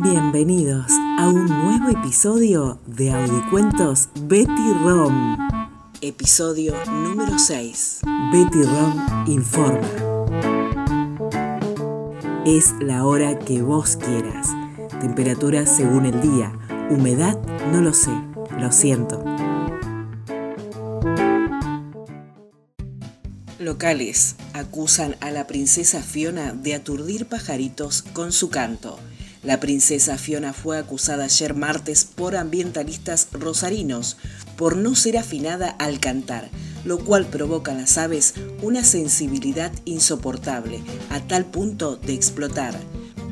Bienvenidos a un nuevo episodio de Audicuentos Betty Rom. Episodio número 6. Betty Rom informa. Es la hora que vos quieras. Temperatura según el día. Humedad no lo sé. Lo siento. Locales acusan a la princesa Fiona de aturdir pajaritos con su canto. La princesa Fiona fue acusada ayer martes por ambientalistas rosarinos por no ser afinada al cantar, lo cual provoca a las aves una sensibilidad insoportable, a tal punto de explotar.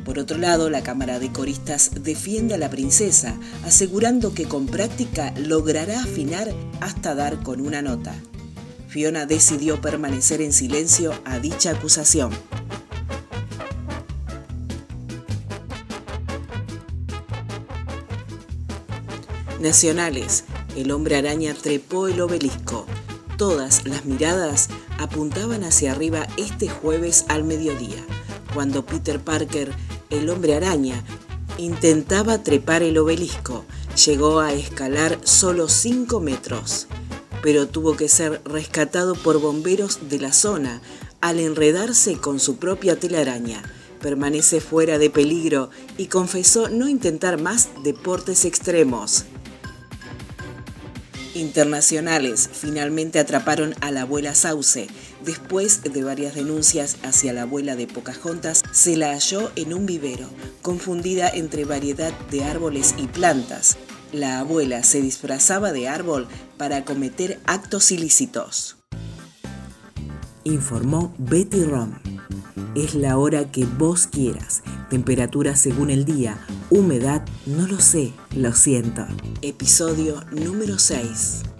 Por otro lado, la Cámara de Coristas defiende a la princesa, asegurando que con práctica logrará afinar hasta dar con una nota. Fiona decidió permanecer en silencio a dicha acusación. Nacionales. El hombre araña trepó el obelisco. Todas las miradas apuntaban hacia arriba este jueves al mediodía, cuando Peter Parker, el hombre araña, intentaba trepar el obelisco. Llegó a escalar solo 5 metros pero tuvo que ser rescatado por bomberos de la zona al enredarse con su propia telaraña. Permanece fuera de peligro y confesó no intentar más deportes extremos. Internacionales finalmente atraparon a la abuela Sauce. Después de varias denuncias hacia la abuela de Pocahontas, se la halló en un vivero, confundida entre variedad de árboles y plantas la abuela se disfrazaba de árbol para cometer actos ilícitos. Informó Betty Rom. Es la hora que vos quieras. Temperatura según el día. Humedad, no lo sé, lo siento. Episodio número 6.